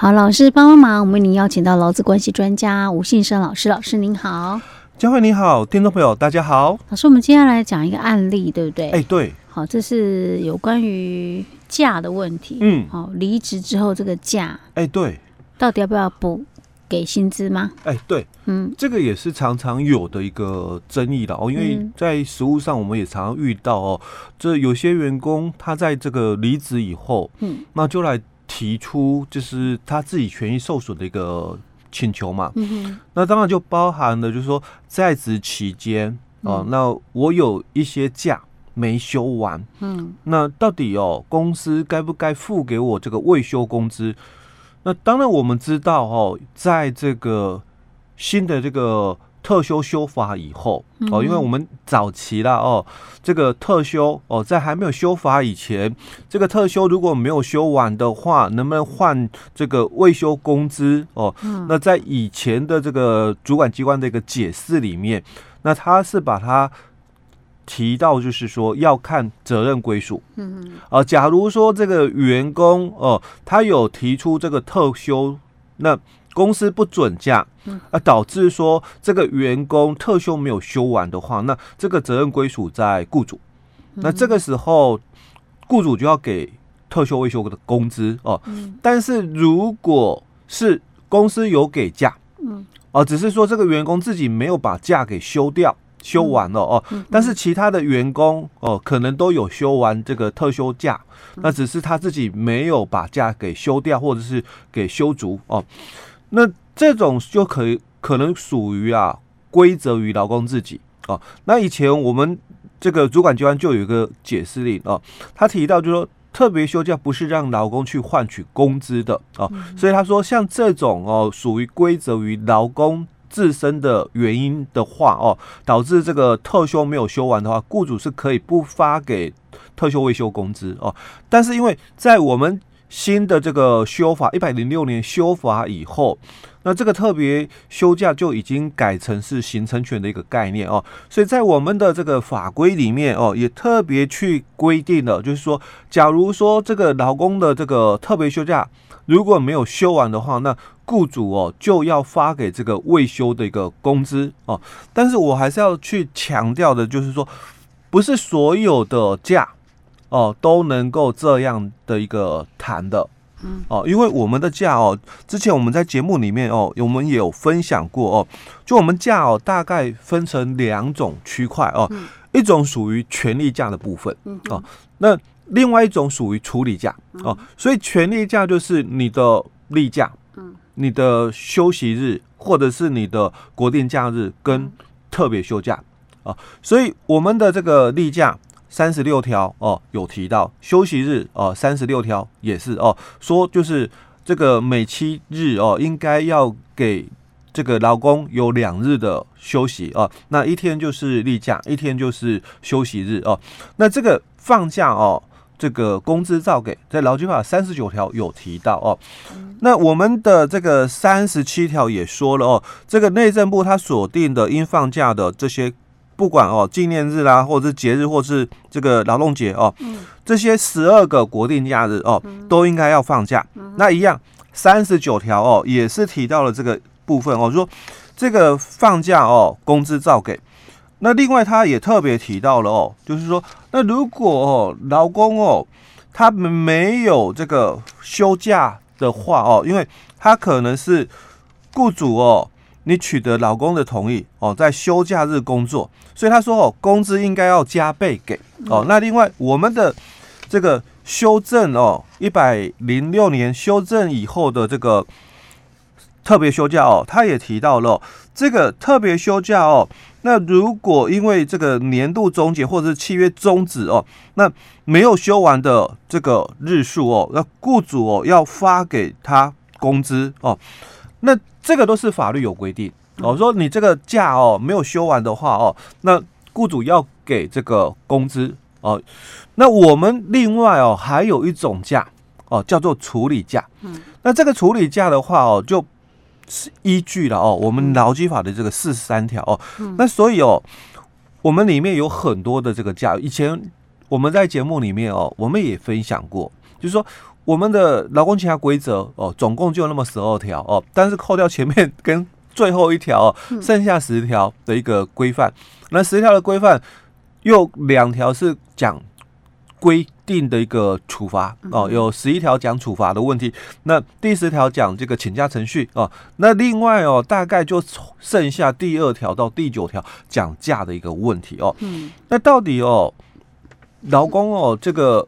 好，老师帮帮忙，我们为您邀请到劳资关系专家吴信生老师，老师您好，佳慧你好，听众朋友大家好，老师，我们接下来讲一个案例，对不对？哎，对，好，这是有关于假的问题，嗯，好，离职之后这个假，哎，对，到底要不要补？给薪资吗？哎，对，嗯，这个也是常常有的一个争议的哦，因为在实务上我们也常常遇到哦，这有些员工他在这个离职以后，嗯，那就来提出就是他自己权益受损的一个请求嘛，嗯哼，那当然就包含了就是说在职期间哦，那我有一些假没休完，嗯，那到底哦公司该不该付给我这个未休工资？那当然，我们知道哦，在这个新的这个特休修法以后哦，因为我们早期啦哦，这个特休哦，在还没有修法以前，这个特休如果没有修完的话，能不能换这个未休工资哦？那在以前的这个主管机关的一个解释里面，那他是把它。提到就是说要看责任归属，嗯嗯，啊，假如说这个员工哦，他有提出这个特休，那公司不准假，啊，导致说这个员工特休没有休完的话，那这个责任归属在雇主，那这个时候雇主就要给特休未休的工资哦，但是如果是公司有给假，嗯，哦，只是说这个员工自己没有把假给休掉。休完了哦，但是其他的员工哦，可能都有休完这个特休假，那只是他自己没有把假给休掉，或者是给休足哦。那这种就可以可能属于啊归责于劳工自己哦。那以前我们这个主管机关就有一个解释令哦，他提到就是说特别休假不是让劳工去换取工资的哦，所以他说像这种哦属于归责于劳工。自身的原因的话，哦，导致这个特休没有休完的话，雇主是可以不发给特休未休工资哦。但是因为在我们新的这个修法一百零六年修法以后，那这个特别休假就已经改成是形成权的一个概念哦。所以在我们的这个法规里面哦，也特别去规定了，就是说，假如说这个劳工的这个特别休假如果没有休完的话，那雇主哦就要发给这个未休的一个工资哦，但是我还是要去强调的，就是说，不是所有的假哦都能够这样的一个谈的，嗯。哦，因为我们的假哦，之前我们在节目里面哦，我们也有分享过哦，就我们假哦大概分成两种区块哦，一种属于权利价的部分哦，那另外一种属于处理假哦，所以权利价就是你的例假。嗯。你的休息日，或者是你的国定假日跟特别休假啊，所以我们的这个例假三十六条哦，有提到休息日哦，三十六条也是哦，说就是这个每七日哦，应该要给这个劳工有两日的休息哦，那一天就是例假，一天就是休息日哦，那这个放假哦。这个工资照给，在劳基法三十九条有提到哦。那我们的这个三十七条也说了哦，这个内政部它锁定的应放假的这些，不管哦纪念日啦，或者是节日，或是这个劳动节哦，这些十二个国定假日哦，都应该要放假。那一样三十九条哦，也是提到了这个部分哦，说这个放假哦，工资照给。那另外，他也特别提到了哦，就是说，那如果哦，劳工哦，他们没有这个休假的话哦，因为他可能是雇主哦，你取得老公的同意哦，在休假日工作，所以他说哦，工资应该要加倍给哦。那另外，我们的这个修正哦，一百零六年修正以后的这个特别休假哦，他也提到了这个特别休假哦。那如果因为这个年度终结或者是契约终止哦，那没有休完的这个日数哦，那雇主哦要发给他工资哦，那这个都是法律有规定哦，说你这个假哦没有休完的话哦，那雇主要给这个工资哦。那我们另外哦还有一种假哦，叫做处理假。嗯，那这个处理假的话哦就。是依据了哦，我们劳基法的这个四十三条哦，那所以哦，我们里面有很多的这个假。以前我们在节目里面哦，我们也分享过，就是说我们的劳工其他规则哦，总共就那么十二条哦，但是扣掉前面跟最后一条哦，剩下十条的一个规范。那十条的规范，又两条是讲规定的一个处罚哦，有十一条讲处罚的问题。那第十条讲这个请假程序哦。那另外哦，大概就剩下第二条到第九条讲假的一个问题哦。嗯。那到底哦，劳工哦，这个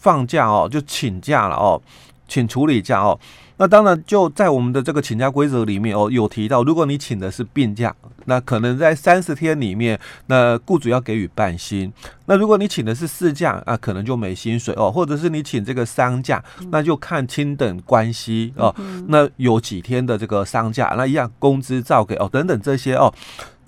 放假哦，就请假了哦，请处理假哦。那当然就在我们的这个请假规则里面哦，有提到，如果你请的是病假，那可能在三十天里面，那雇主要给予半薪。那如果你请的是事假啊，可能就没薪水哦，或者是你请这个丧假，那就看亲等关系哦。那有几天的这个丧假，那一样工资照给哦，等等这些哦。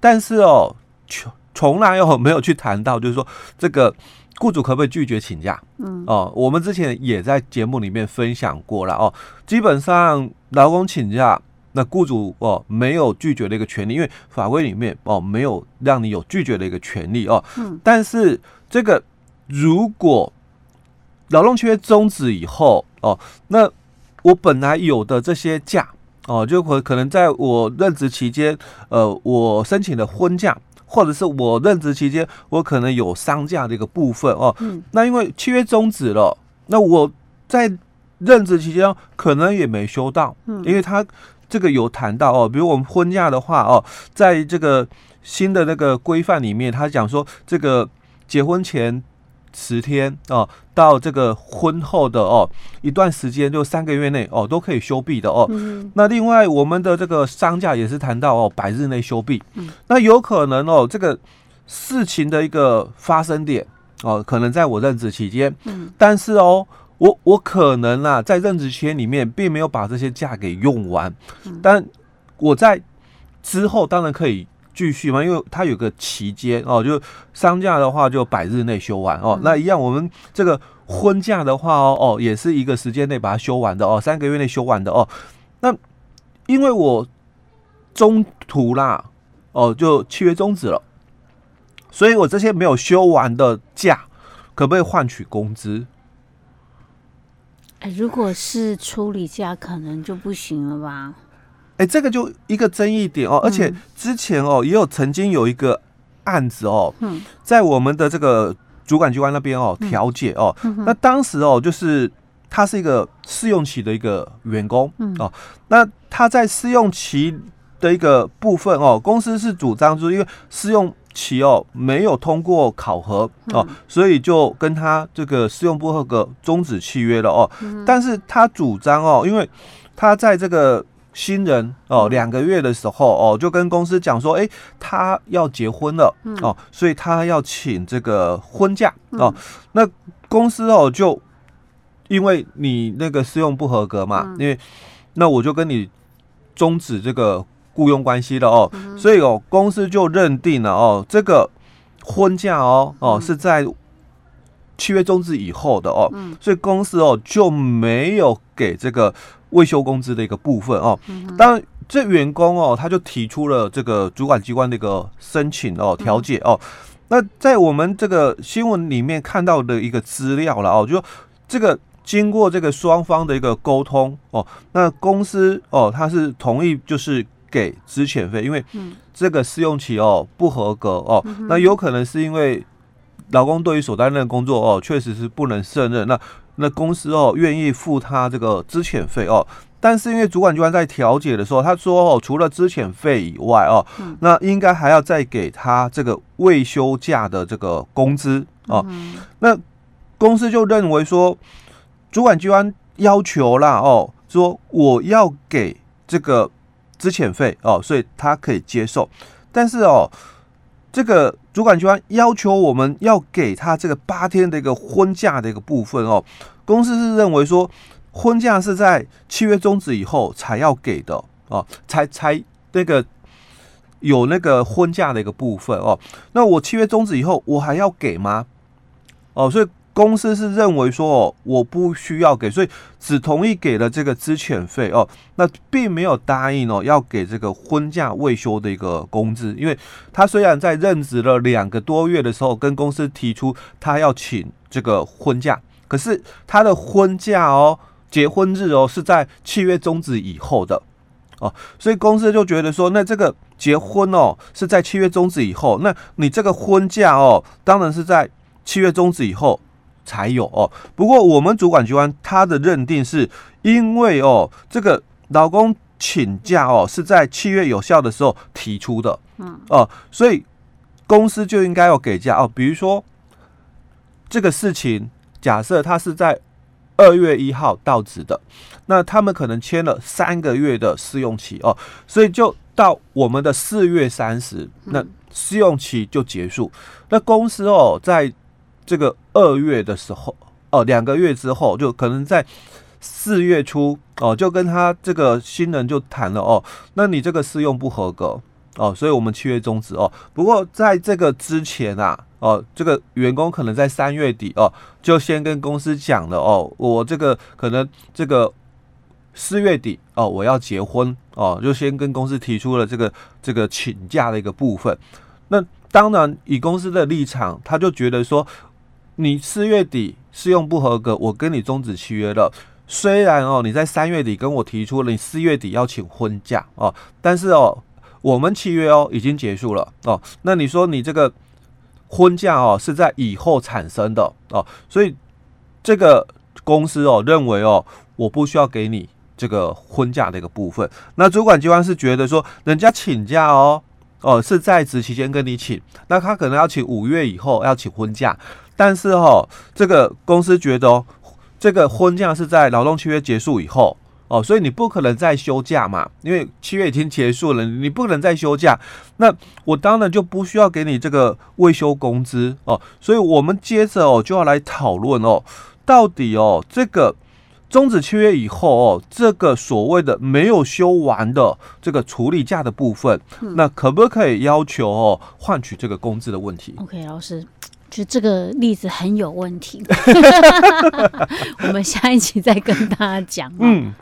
但是哦，从从来哦没有去谈到，就是说这个。雇主可不可以拒绝请假？嗯，哦，我们之前也在节目里面分享过了哦。基本上，劳工请假，那雇主哦没有拒绝的一个权利，因为法规里面哦没有让你有拒绝的一个权利哦。嗯，但是这个如果劳动契约终止以后哦，那我本来有的这些假哦，就可可能在我任职期间，呃，我申请的婚假。或者是我任职期间，我可能有丧假的一个部分哦。嗯。那因为契约终止了，那我在任职期间可能也没休到。嗯。因为他这个有谈到哦，比如我们婚假的话哦，在这个新的那个规范里面，他讲说这个结婚前。十天哦，到这个婚后的哦一段时间，就三个月内哦都可以休毕的哦。嗯。那另外我们的这个丧假也是谈到哦百日内休毕。嗯。那有可能哦这个事情的一个发生点哦，可能在我任职期间。嗯。但是哦，我我可能啊在任职期间里面并没有把这些假给用完。嗯。但我在之后当然可以。继续嘛，因为它有个期间哦，就丧假的话就百日内休完哦。那一样，我们这个婚假的话哦哦，也是一个时间内把它休完的哦，三个月内休完的哦。那因为我中途啦哦，就契约终止了，所以我这些没有休完的假，可不可以换取工资？哎，如果是处理假，可能就不行了吧？哎，这个就一个争议点哦，而且之前哦也有曾经有一个案子哦，在我们的这个主管机关那边哦调解哦，那当时哦就是他是一个试用期的一个员工哦，那他在试用期的一个部分哦，公司是主张就是因为试用期哦没有通过考核哦，所以就跟他这个试用不合格终止契约了哦，但是他主张哦，因为他在这个新人哦，两个月的时候哦，就跟公司讲说，哎，他要结婚了哦，所以他要请这个婚假哦。那公司哦，就因为你那个试用不合格嘛，因为那我就跟你终止这个雇佣关系了哦，所以哦，公司就认定了哦，这个婚假哦哦是在契约终止以后的哦，所以公司哦就没有给这个。未休工资的一个部分哦，当然这员工哦，他就提出了这个主管机关的一个申请哦，调解哦。那在我们这个新闻里面看到的一个资料了哦，就说这个经过这个双方的一个沟通哦，那公司哦，他是同意就是给资遣费，因为这个试用期哦不合格哦，那有可能是因为劳工对于所担任的工作哦，确实是不能胜任那。那公司哦愿意付他这个资遣费哦，但是因为主管机关在调解的时候，他说哦，除了资遣费以外哦，那应该还要再给他这个未休假的这个工资哦。那公司就认为说，主管机关要求啦哦，说我要给这个资遣费哦，所以他可以接受，但是哦。这个主管机关要求我们要给他这个八天的一个婚假的一个部分哦，公司是认为说婚假是在契约终止以后才要给的哦，才才那个有那个婚假的一个部分哦，那我契约终止以后我还要给吗？哦，所以。公司是认为说哦，我不需要给，所以只同意给了这个资遣费哦，那并没有答应哦要给这个婚假未休的一个工资，因为他虽然在任职了两个多月的时候跟公司提出他要请这个婚假，可是他的婚假哦结婚日哦是在契约终止以后的哦，所以公司就觉得说，那这个结婚哦是在契约终止以后，那你这个婚假哦当然是在契约终止以后才有哦。不过我们主管机关他的认定是因为哦这个老公请假哦是在契约有效的时候提出的，嗯哦，所以公司就应该要给假哦。比如说这个事情，假设他是在二月一号到职的，那他们可能签了三个月的试用期哦，所以就到我们的四月三十，那试用期就结束。那公司哦，在这个二月的时候哦，两个月之后，就可能在。四月初哦，就跟他这个新人就谈了哦，那你这个试用不合格哦，所以我们七月终止哦。不过在这个之前啊，哦，这个员工可能在三月底哦，就先跟公司讲了哦，我这个可能这个四月底哦，我要结婚哦，就先跟公司提出了这个这个请假的一个部分。那当然以公司的立场，他就觉得说，你四月底试用不合格，我跟你终止契约了。虽然哦，你在三月底跟我提出了你四月底要请婚假哦，但是哦，我们契约哦已经结束了哦。那你说你这个婚假哦是在以后产生的哦，所以这个公司哦认为哦，我不需要给你这个婚假的一个部分。那主管机关是觉得说，人家请假哦哦是在职期间跟你请，那他可能要请五月以后要请婚假，但是哦，这个公司觉得哦。这个婚假是在劳动契约结束以后哦，所以你不可能再休假嘛，因为七月已经结束了，你不能再休假。那我当然就不需要给你这个未休工资哦，所以我们接着哦就要来讨论哦，到底哦这个终止契约以后哦，这个所谓的没有休完的这个处理假的部分，嗯、那可不可以要求哦换取这个工资的问题？OK，老师。就这个例子很有问题，我们下一期再跟大家讲。嗯，